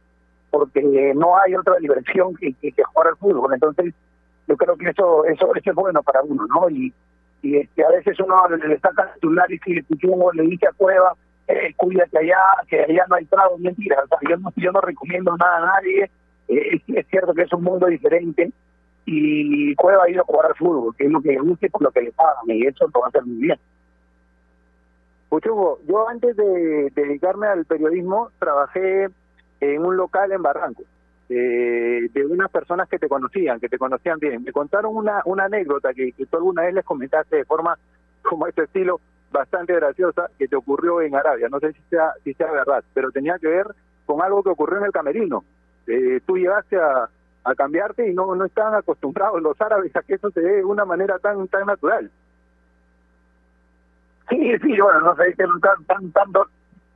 porque no hay otra diversión que, que, jugar al fútbol. Entonces yo creo que eso eso, eso es bueno para uno no y y este, a veces uno le saca el titular y si le dice a Cueva eh, cuídate allá, que allá no hay trago, mentira, o sea, yo, no, yo no recomiendo nada a nadie, eh, es, cierto que es un mundo diferente. Y Cueva ha ido a jugar al fútbol, que es lo que guste por lo que le pagan y eso lo va a hacer muy bien.
Puchugo, yo antes de, dedicarme al periodismo trabajé en un local en Barranco, de unas personas que te conocían, que te conocían bien. Me contaron una, una anécdota que, que tú alguna vez les comentaste de forma como este estilo, bastante graciosa que te ocurrió en Arabia. No sé si sea, si sea verdad, pero tenía que ver con algo que ocurrió en el camerino. Eh, tú llegaste a, a cambiarte y no, no estaban acostumbrados los árabes a que eso se dé de una manera tan, tan natural.
Sí, sí, bueno, no sé, que tan, tan,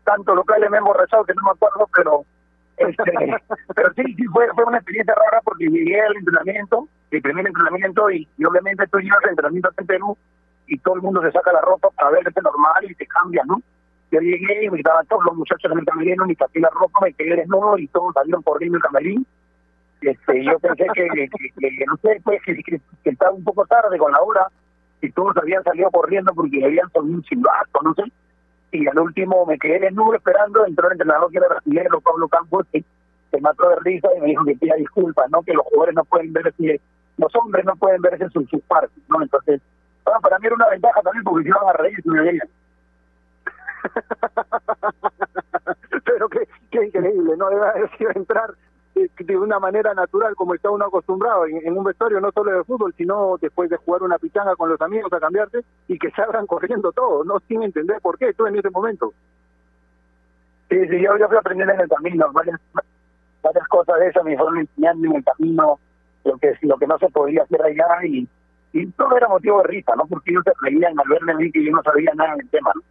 tanto, locales me hemos rezado que no me acuerdo, pero este, pero sí, sí fue, fue una experiencia rara porque llegué al entrenamiento, el primer entrenamiento, y, y obviamente tú llegas al entrenamiento en Perú y todo el mundo se saca la ropa para verte normal y te cambia, ¿no? Yo llegué y me estaban todos los muchachos en el camerino, y saqué la ropa, me quedé desnudo y todos salieron corriendo el camerín. Este, yo pensé que, que, no sé, pues que, que, estaba un poco tarde con la hora y todos habían salido corriendo porque habían con un silbato, no sé. Y al último me quedé desnudo esperando, entró el entrenador que era brasileño, Pablo Campos, que se mató de risa y me dijo que pida disculpas, ¿no? Que los jugadores no pueden verse, los hombres no pueden verse en sus, sus partes, ¿no? Entonces, para mí era una ventaja también porque iban a reír me veían.
Pero qué, qué increíble, ¿no? Debe haber sido entrar de una manera natural como está uno acostumbrado en, un vestuario no solo de fútbol sino después de jugar una pichanga con los amigos a cambiarse y que salgan corriendo todos no sin entender por qué tú en ese momento
sí sí yo, yo fui aprendiendo en el camino varias varias cosas de eso me fueron enseñando en el camino lo que lo que no se podía hacer allá y y todo era motivo de risa, ¿no? Porque ellos se reían al verme a mí que yo no sabía nada del tema, ¿no?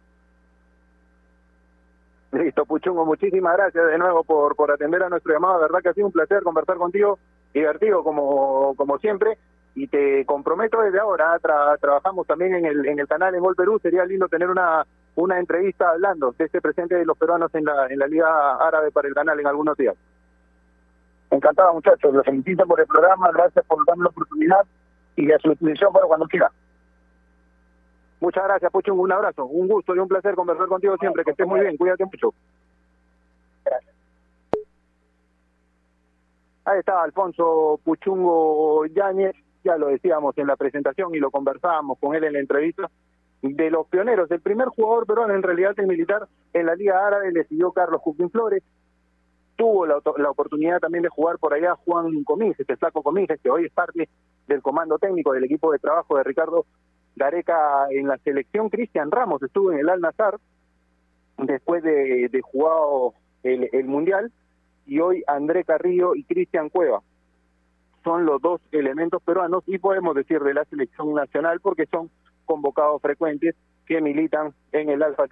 Listo, Puchungo, muchísimas gracias de nuevo por, por atender a nuestro llamado. La verdad que ha sido un placer conversar contigo, divertido como, como siempre. Y te comprometo desde ahora, trabajamos también en el, en el canal en Gol Perú. Sería lindo tener una, una entrevista hablando de este presente de los peruanos en la, en la Liga Árabe para el canal en algunos días.
Encantado, muchachos. Los felicito por el programa. Gracias por darme la oportunidad y a su disposición para cuando quiera.
Muchas gracias, Pucho. Un abrazo, un gusto y un placer conversar contigo siempre. Que estés muy bien, cuídate mucho. Gracias. Ahí está Alfonso Puchungo Yáñez, ya lo decíamos en la presentación y lo conversábamos con él en la entrevista, de los pioneros. El primer jugador peruano en realidad el militar en la Liga Árabe le siguió Carlos Cuquín Flores, tuvo la, la, oportunidad también de jugar por allá Juan Comín, este flaco Comín, que hoy es parte del comando técnico del equipo de trabajo de Ricardo Gareca en la selección. Cristian Ramos estuvo en el Al Nazar después de, de jugado el, el Mundial y hoy André Carrillo y Cristian Cueva son los dos elementos peruanos y podemos decir de la selección nacional porque son convocados frecuentes que militan en el Alfa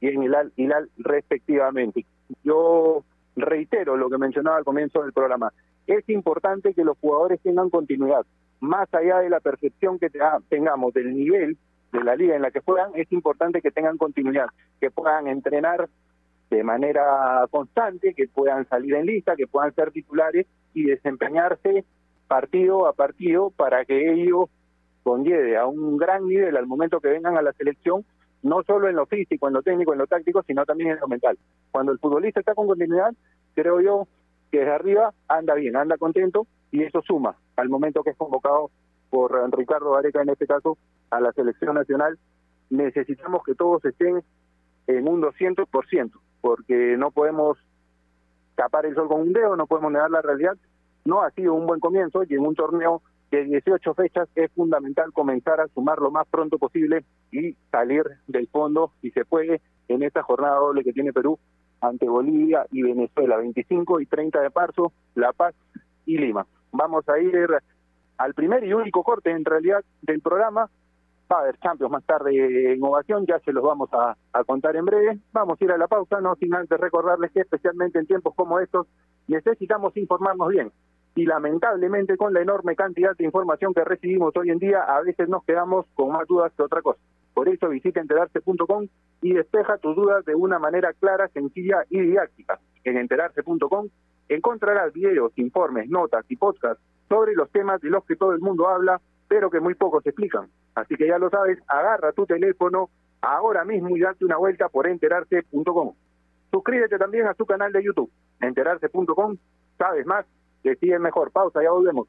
y en el Al Hilal respectivamente. Yo reitero lo que mencionaba al comienzo del programa, es importante que los jugadores tengan continuidad, más allá de la percepción que tengamos del nivel de la liga en la que juegan, es importante que tengan continuidad, que puedan entrenar de manera constante, que puedan salir en lista, que puedan ser titulares y desempeñarse partido a partido para que ellos conlleve a un gran nivel al momento que vengan a la selección no solo en lo físico, en lo técnico, en lo táctico, sino también en lo mental. Cuando el futbolista está con continuidad, creo yo que desde arriba anda bien, anda contento y eso suma al momento que es convocado por Ricardo Areca en este caso a la selección nacional. Necesitamos que todos estén en un 200%, porque no podemos tapar el sol con un dedo, no podemos negar la realidad. No ha sido un buen comienzo y en un torneo de 18 fechas es fundamental comenzar a sumar lo más pronto posible y salir del fondo, si se puede, en esta jornada doble que tiene Perú ante Bolivia y Venezuela, 25 y 30 de marzo, La Paz y Lima. Vamos a ir al primer y único corte en realidad del programa. Va a haber Champions más tarde en ovación, ya se los vamos a, a contar en breve. Vamos a ir a la pausa, no sin antes recordarles que especialmente en tiempos como estos necesitamos informarnos bien. Y lamentablemente con la enorme cantidad de información que recibimos hoy en día, a veces nos quedamos con más dudas que otra cosa. Por eso visita enterarse.com y despeja tus dudas de una manera clara, sencilla y didáctica. En enterarse.com encontrarás videos, informes, notas y podcasts sobre los temas de los que todo el mundo habla, pero que muy pocos explican. Así que ya lo sabes, agarra tu teléfono ahora mismo y date una vuelta por enterarse.com. Suscríbete también a su canal de YouTube, enterarse.com. Sabes más, decide mejor. Pausa, ya volvemos.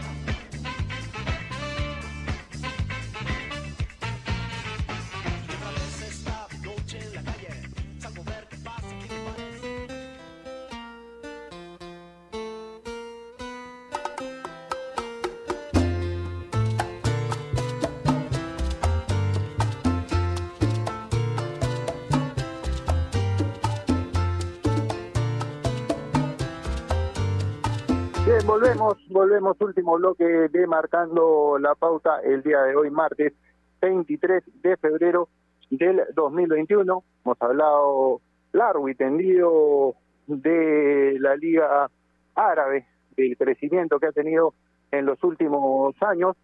Volvemos, último bloque de Marcando la Pauta el día de hoy, martes 23 de febrero del 2021. Hemos hablado largo y tendido de la Liga Árabe, del crecimiento que ha tenido en los últimos años,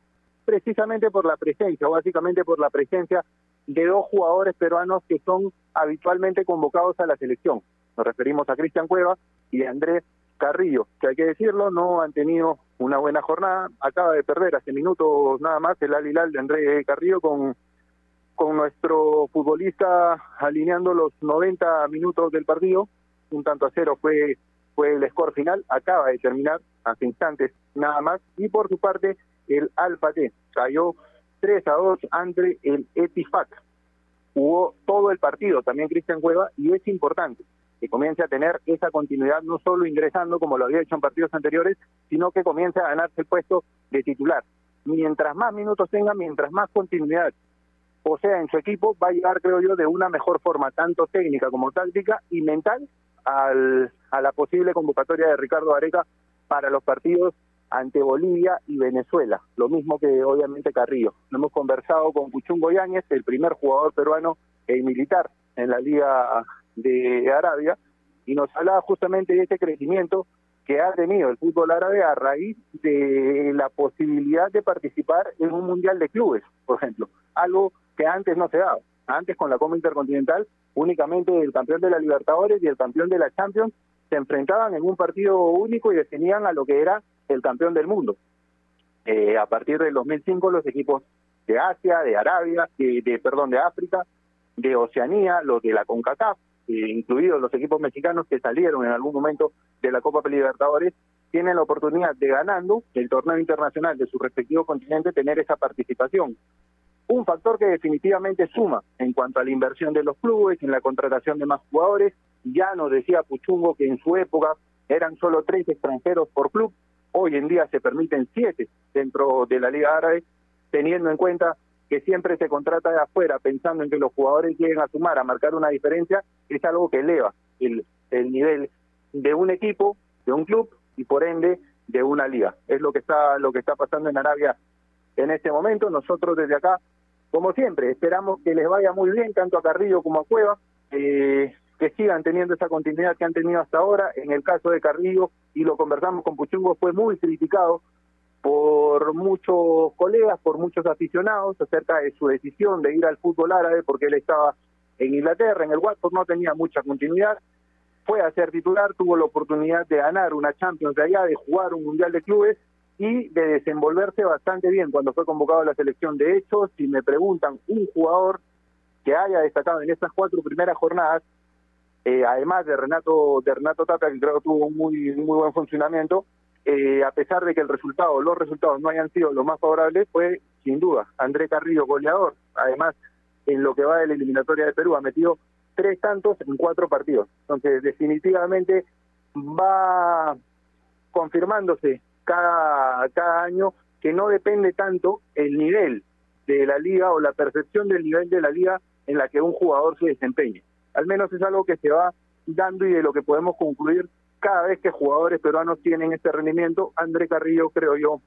precisamente por la presencia, o básicamente por la presencia de dos jugadores peruanos que son habitualmente convocados a la selección. Nos referimos a Cristian Cueva y a Andrés Carrillo, que hay que decirlo, no han tenido una buena jornada. Acaba de perder hace minutos nada más el Al Hilal de Andrés Carrillo con, con nuestro futbolista alineando los 90 minutos del partido. Un tanto a cero fue, fue el score final. Acaba de terminar hace instantes nada más. Y por su parte, el Al Fateh cayó 3 a 2 ante el Etifac. Jugó todo el partido también Cristian Cueva y es importante que comience a tener esa continuidad, no solo ingresando como lo había hecho en partidos anteriores, sino que comience a ganarse el puesto de titular. Mientras más minutos tenga, mientras más continuidad posea en su equipo, va a llegar, creo yo, de una mejor forma, tanto técnica como táctica y mental, al, a la posible convocatoria de Ricardo Areca para los partidos ante Bolivia y Venezuela, lo mismo que obviamente Carrillo. Hemos conversado con Cuchungo Yáñez, el primer jugador peruano e militar en la Liga de Arabia y nos hablaba justamente de ese crecimiento que ha tenido el fútbol árabe a raíz de la posibilidad de participar en un mundial de clubes, por ejemplo, algo que antes no se daba. Antes con la Copa Intercontinental únicamente el campeón de la Libertadores y el campeón de la Champions se enfrentaban en un partido único y definían a lo que era el campeón del mundo. Eh, a partir del 2005 los equipos de Asia, de Arabia, de, de perdón, de África, de Oceanía, los de la CONCACAF, eh, incluidos los equipos mexicanos que salieron en algún momento de la Copa Libertadores, tienen la oportunidad de ganando el torneo internacional de su respectivo continente tener esa participación. Un factor que definitivamente suma en cuanto a la inversión de los clubes, en la contratación de más jugadores. Ya nos decía Puchungo que en su época eran solo tres extranjeros por club, hoy en día se permiten siete dentro de la Liga Árabe teniendo en cuenta que siempre se contrata de afuera pensando en que los jugadores lleguen a sumar, a marcar una diferencia, es algo que eleva el, el nivel de un equipo, de un club y por ende de una liga. Es lo que está lo que está pasando en Arabia en este momento. Nosotros desde acá, como siempre, esperamos que les vaya muy bien tanto a Carrillo como a Cueva, eh, que sigan teniendo esa continuidad que han tenido hasta ahora. En el caso de Carrillo, y lo conversamos con Puchungo, fue muy criticado por muchos colegas, por muchos aficionados acerca de su decisión de ir al fútbol árabe porque él estaba en Inglaterra, en el Watford no tenía mucha continuidad, fue a ser titular, tuvo la oportunidad de ganar una Champions de allá, de jugar un Mundial de Clubes y de desenvolverse bastante bien cuando fue convocado a la selección. De hecho, si me preguntan un jugador que haya destacado en estas cuatro primeras jornadas, eh, además de Renato de Renato Tapia, que creo que tuvo un muy, muy buen funcionamiento, eh, a pesar de que el resultado, los resultados no hayan sido los más favorables, fue sin duda André Carrillo, goleador. Además, en lo que va de la eliminatoria de Perú, ha metido tres tantos en cuatro partidos. Entonces, definitivamente va confirmándose cada, cada año que no depende tanto el nivel de la liga o la percepción del nivel de la liga en la que un jugador se desempeñe. Al menos es algo que se va dando y de lo que podemos concluir cada vez que jugadores peruanos tienen este rendimiento. André Carrillo, creo yo,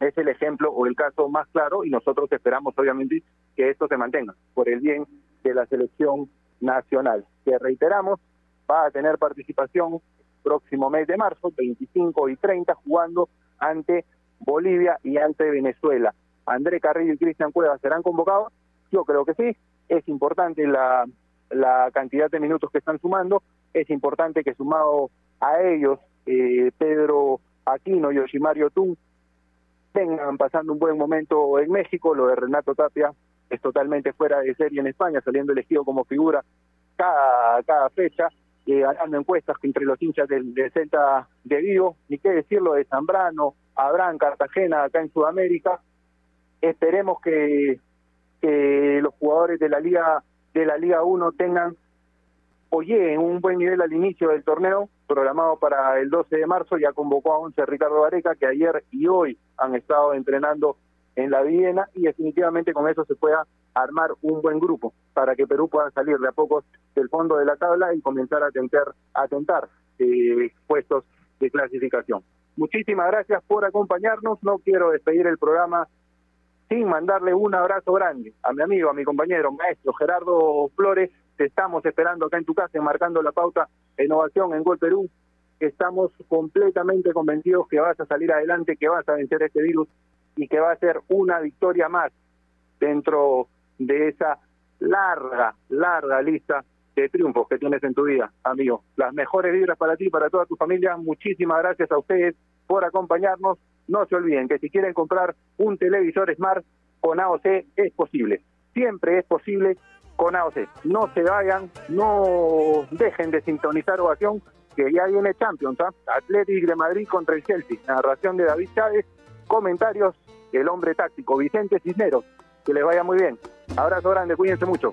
es el ejemplo o el caso más claro y nosotros esperamos obviamente que esto se mantenga por el bien de la selección nacional, que reiteramos, va a tener participación próximo mes de marzo, 25 y 30, jugando ante Bolivia y ante Venezuela. André Carrillo y Cristian Cuevas serán convocados, yo creo que sí, es importante la, la cantidad de minutos que están sumando, es importante que sumado a ellos eh, Pedro Aquino y Yoshimario Tun vengan pasando un buen momento en México, lo de Renato Tapia es totalmente fuera de serie en España, saliendo elegido como figura cada, cada fecha, eh, ganando encuestas entre los hinchas del, del Celta de Vigo, ni qué decirlo de Zambrano, Abraham, Cartagena, acá en Sudamérica. Esperemos que, que los jugadores de la Liga de la Liga 1 tengan o lleguen un buen nivel al inicio del torneo, programado para el 12 de marzo, ya convocó a 11 Ricardo Vareca, que ayer y hoy han estado entrenando en la Viena y definitivamente con eso se pueda armar un buen grupo para que Perú pueda salir de a poco del fondo de la tabla y comenzar a tentar, a tentar eh, puestos de clasificación. Muchísimas gracias por acompañarnos. No quiero despedir el programa sin mandarle un abrazo grande a mi amigo, a mi compañero, maestro Gerardo Flores. Te estamos esperando acá en tu casa, marcando la pauta innovación en Gol Perú. Estamos completamente convencidos que vas a salir adelante, que vas a vencer este virus y que va a ser una victoria más dentro de esa larga, larga lista de triunfos que tienes en tu vida, amigo. Las mejores vibras para ti, para toda tu familia. Muchísimas gracias a ustedes por acompañarnos. No se olviden que si quieren comprar un televisor Smart con AOC es posible. Siempre es posible con AOC. No se vayan, no dejen de sintonizar ovación, que ya viene Champions, ¿ah? Athletic de Madrid contra el Chelsea. Narración de David Chávez, comentarios el hombre táctico Vicente Cisneros. Que les vaya muy bien. Abrazo grande, cuídense mucho.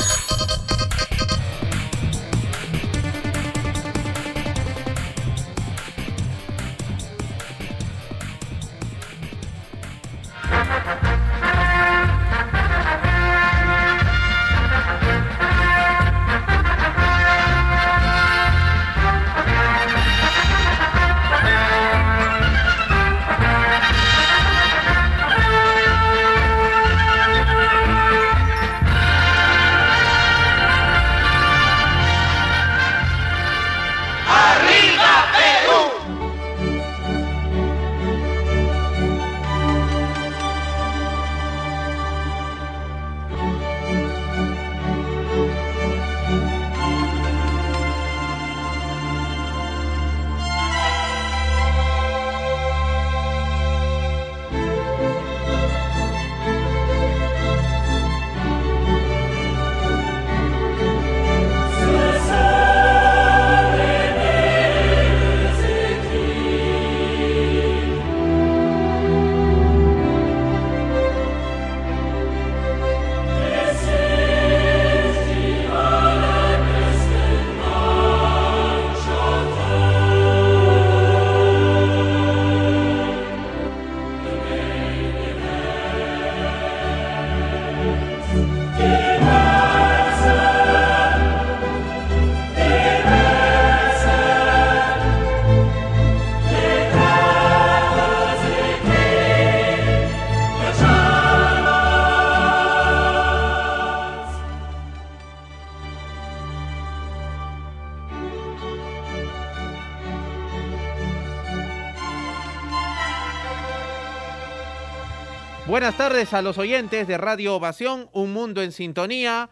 tardes a los oyentes de Radio Ovación, Un Mundo en Sintonía.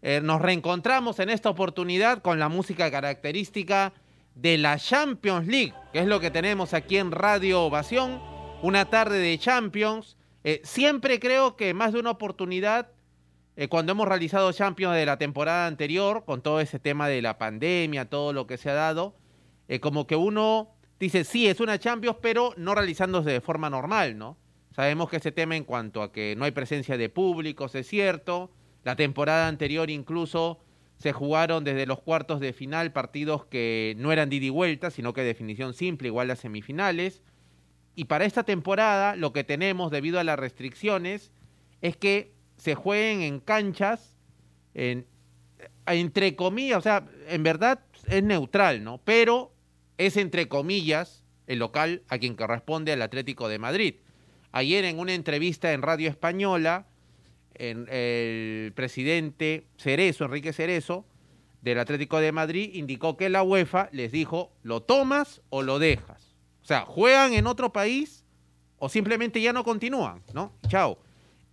Eh, nos reencontramos en esta oportunidad con la música característica de la Champions League, que es lo que tenemos aquí en Radio Ovación, una tarde de Champions. Eh, siempre creo que más de una oportunidad, eh, cuando hemos realizado Champions de la temporada anterior, con todo ese tema de la pandemia, todo lo que se ha dado, como que uno dice, sí, es una Champions, pero no realizándose de forma normal, ¿no? Sabemos que ese tema en cuanto a que no hay presencia de públicos es cierto. La temporada anterior incluso se jugaron desde los cuartos de final partidos que no eran de ida y vuelta, sino que de definición simple, igual las semifinales. Y para esta temporada lo que tenemos debido a las restricciones es que se jueguen en canchas, en, entre comillas, o sea, en verdad es neutral, ¿no? Pero es entre comillas el local a quien corresponde al Atlético de Madrid. Ayer en una entrevista en Radio Española, el presidente Cerezo, Enrique Cerezo, del Atlético de Madrid, indicó que la UEFA les dijo, lo tomas o lo dejas. O sea, juegan en otro país o simplemente ya no continúan, ¿no? Chao.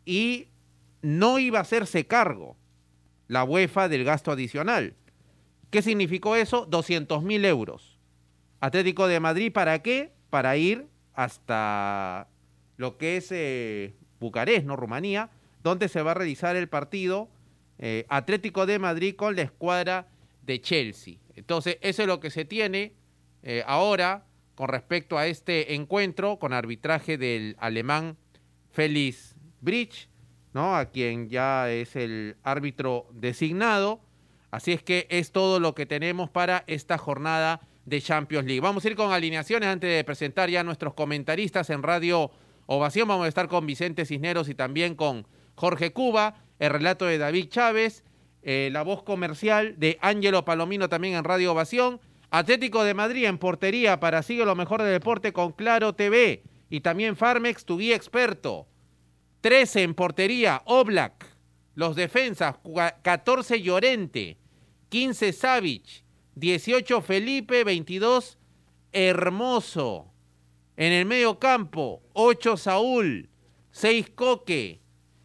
Y no iba a hacerse cargo la UEFA del gasto adicional. ¿Qué significó eso? 200 mil euros. Atlético de Madrid, ¿para qué? Para ir hasta lo que es eh, Bucarest, ¿no? Rumanía, donde se va a realizar el partido eh, Atlético de Madrid con la escuadra de Chelsea. Entonces, eso es lo que se tiene eh, ahora con respecto a este encuentro con arbitraje del alemán Félix Bridge, ¿no? A quien ya es el árbitro designado. Así es que es todo lo que tenemos para esta jornada de Champions League. Vamos a ir con alineaciones antes de presentar ya a nuestros comentaristas en Radio Ovación. Vamos a estar con Vicente Cisneros y también con Jorge Cuba, el relato de David Chávez, eh, la voz comercial de Ángelo Palomino también en Radio Ovación. Atlético de Madrid en portería para Sigue lo mejor del deporte con Claro TV y también Farmex, tu guía experto. 13 en portería, Oblak. Los defensas, 14 Llorente, 15 Savic, 18 Felipe, 22 Hermoso. En el medio campo, 8 Saúl, 6 Coque,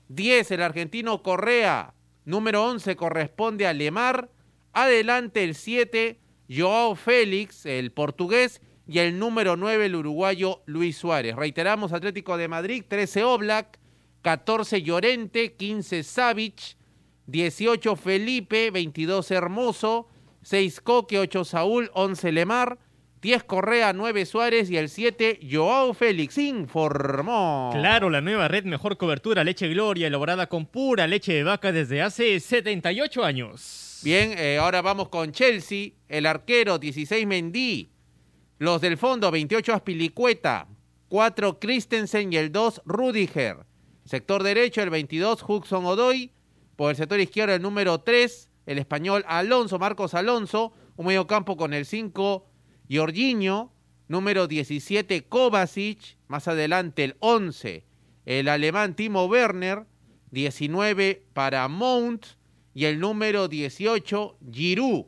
10 el argentino Correa, número 11 corresponde a Lemar, adelante el 7 Joao Félix, el portugués, y el número 9 el uruguayo Luis Suárez. Reiteramos, Atlético de Madrid, 13 Oblak, 14 Llorente, 15 Savic, 18 Felipe, 22 Hermoso, 6 Coque, 8 Saúl, 11 Lemar, 10 Correa, 9 Suárez y el 7 Joao Félix informó.
Claro, la nueva red Mejor Cobertura Leche Gloria, elaborada con pura leche de vaca desde hace 78 años.
Bien, eh, ahora vamos con Chelsea, el arquero 16 Mendy, los del fondo 28 Aspilicueta, 4 Christensen y el 2 Rudiger. Sector derecho el 22 Hudson Odoy, por el sector izquierdo el número 3, el español Alonso, Marcos Alonso, un medio campo con el 5 Jorginho, número 17 Kovacic, más adelante el 11, el alemán Timo Werner, 19 para Mount y el número 18 Giroud.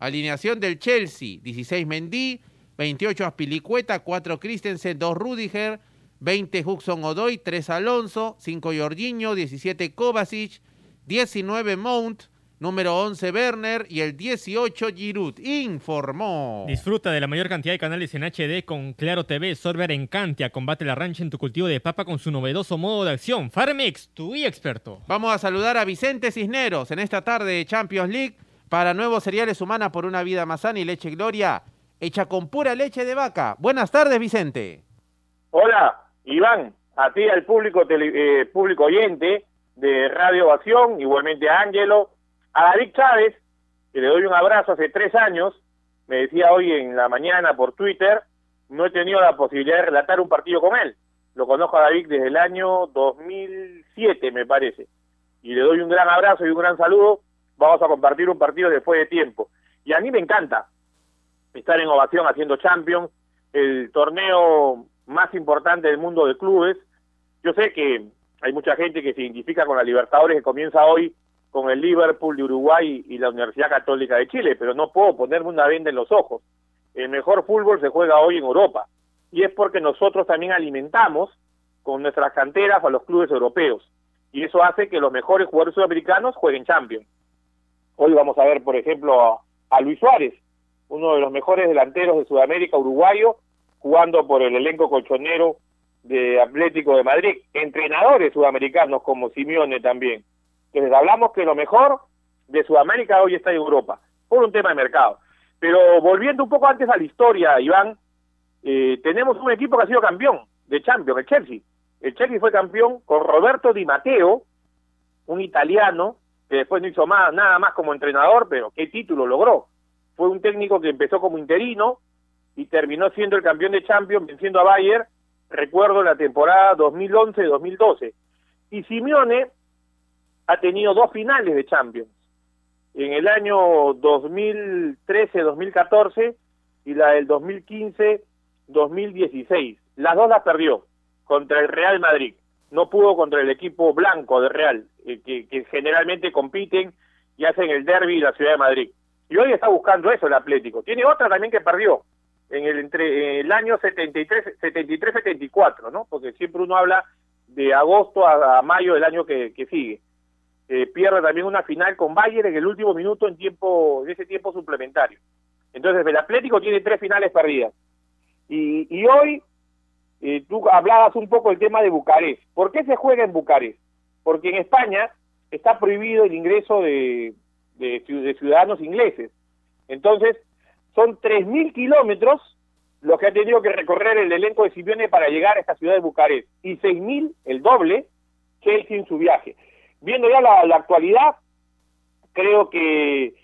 Alineación del Chelsea, 16 Mendy, 28 Aspilicueta, 4 Christensen, 2 Rudiger, 20 Huxon Odoy, 3 Alonso, 5 Jorginho, 17 Kovacic, 19 Mount, número 11 Werner y el 18 Giroud. Informó.
Disfruta de la mayor cantidad de canales en HD con Claro TV. Sorber Encantia. Combate la rancha en tu cultivo de papa con su novedoso modo de acción. Farmix, tu experto.
Vamos a saludar a Vicente Cisneros en esta tarde de Champions League para nuevos cereales humanas por una vida más sana y leche gloria hecha con pura leche de vaca. Buenas tardes, Vicente.
Hola, Iván, a ti al público, tele, eh, público oyente de Radio Ovación, igualmente a Ángelo, a David Chávez, que le doy un abrazo hace tres años, me decía hoy en la mañana por Twitter, no he tenido la posibilidad de relatar un partido con él. Lo conozco a David desde el año 2007, me parece. Y le doy un gran abrazo y un gran saludo. Vamos a compartir un partido después de tiempo. Y a mí me encanta estar en ovación haciendo Champions, el torneo más importante del mundo de clubes. Yo sé que hay mucha gente que se identifica con la Libertadores que comienza hoy con el Liverpool de Uruguay y la Universidad Católica de Chile, pero no puedo ponerme una venda en los ojos. El mejor fútbol se juega hoy en Europa y es porque nosotros también alimentamos con nuestras canteras a los clubes europeos y eso hace que los mejores jugadores sudamericanos jueguen Champions. Hoy vamos a ver, por ejemplo, a Luis Suárez, uno de los mejores delanteros de Sudamérica, uruguayo, jugando por el elenco colchonero de Atlético de Madrid, entrenadores sudamericanos como Simeone también. Entonces hablamos que lo mejor de Sudamérica hoy está en Europa, por un tema de mercado. Pero volviendo un poco antes a la historia, Iván, eh, tenemos un equipo que ha sido campeón de Champions, el Chelsea. El Chelsea fue campeón con Roberto Di Matteo, un italiano que después no hizo más, nada más como entrenador, pero qué título logró. Fue un técnico que empezó como interino y terminó siendo el campeón de Champions venciendo a Bayern, recuerdo la temporada 2011-2012. Y Simeone ha tenido dos finales de Champions, en el año 2013-2014 y la del 2015-2016. Las dos las perdió contra el Real Madrid. No pudo contra el equipo blanco de Real, eh, que, generalmente compiten y hacen el derby de la ciudad de Madrid. Y hoy está buscando eso el Atlético. Tiene otra también que perdió en el entre en el año 73 73 74, ¿no? Porque siempre uno habla de agosto a, mayo del año que sigue. Eh, pierde también una final con Bayern en el último minuto en tiempo en ese tiempo suplementario. Entonces el Atlético tiene tres finales perdidas. Y, y hoy eh, tú hablabas un poco del tema de Bucarest. ¿Por qué se juega en Bucarest? Porque en España está prohibido el ingreso de, de, ciudadanos ingleses. Entonces, son 3.000 kilómetros los que ha tenido que recorrer el elenco de Simeone para llegar a esta ciudad de Bucarest. Y 6.000, el doble, Chelsea en su viaje. Viendo ya la, la actualidad, creo que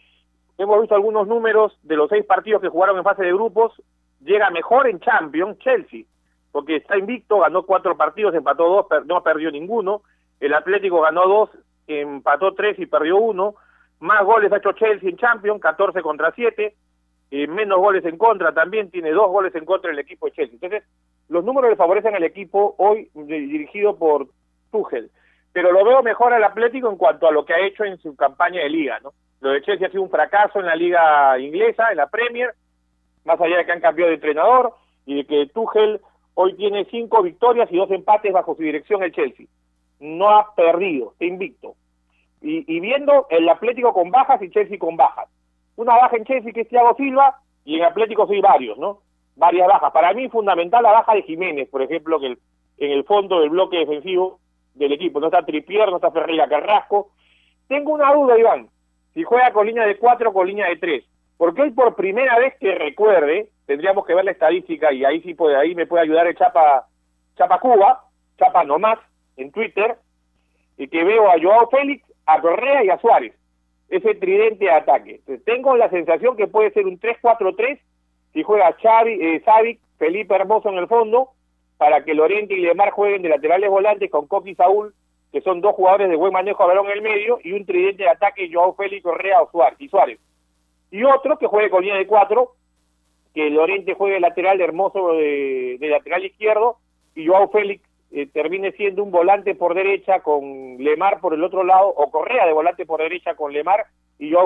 hemos visto algunos números de los seis partidos que jugaron en fase de grupos, llega mejor en Champions Chelsea, porque está invicto, ganó cuatro partidos, empató dos, per no perdió ninguno, el Atlético ganó dos, empató tres y perdió uno, más goles ha hecho Chelsea en Champions, 14 contra 7, eh, menos goles en contra también, tiene dos goles en contra el equipo de Chelsea. Entonces, los números le favorecen al equipo hoy dirigido por Tuchel, pero lo veo mejor al Atlético en cuanto a lo que ha hecho en su campaña de liga, ¿no? Lo de Chelsea ha sido un fracaso en la liga inglesa, en la Premier, más allá de que han cambiado de entrenador y de que Tuchel hoy tiene cinco victorias y dos empates bajo su dirección el Chelsea. No ha perdido, está invicto. Y, y viendo el Atlético con bajas y Chelsea con bajas. Una baja en Chelsea que es Thiago Silva y en Atlético sí varios, ¿no? Varias bajas. Para mí fundamental la baja de Jiménez, por ejemplo, que el, en el fondo del bloque defensivo del equipo. No está Tripier, no está Ferreira Carrasco. Tengo una duda, Iván. Si juega con línea de cuatro o con línea de tres. Porque hoy por primera vez que recuerde, tendríamos que ver la estadística y ahí sí puede, ahí me puede ayudar el Chapa, Chapa Cuba, Chapa Nomás, en Twitter, y que veo a Joao Félix, a Correa y a Suárez. Ese tridente de ataque. Tengo la sensación que puede ser un 3-4-3 si juega Xavi, eh, Savic, Felipe Hermoso en el fondo, para que Lorente y Lemar jueguen de laterales volantes con Coqui y Saúl, que son dos jugadores de buen manejo de balón en el medio, y un tridente de ataque Joao Félix, Correa o Suárez, y Suárez. Y otro que juegue con línea de cuatro, que Lorente juegue lateral Hermoso de, de lateral izquierdo, y Joao Félix eh, termine siendo un volante por derecha con Lemar por el otro lado, o Correa de volante por derecha con Lemar, y Joao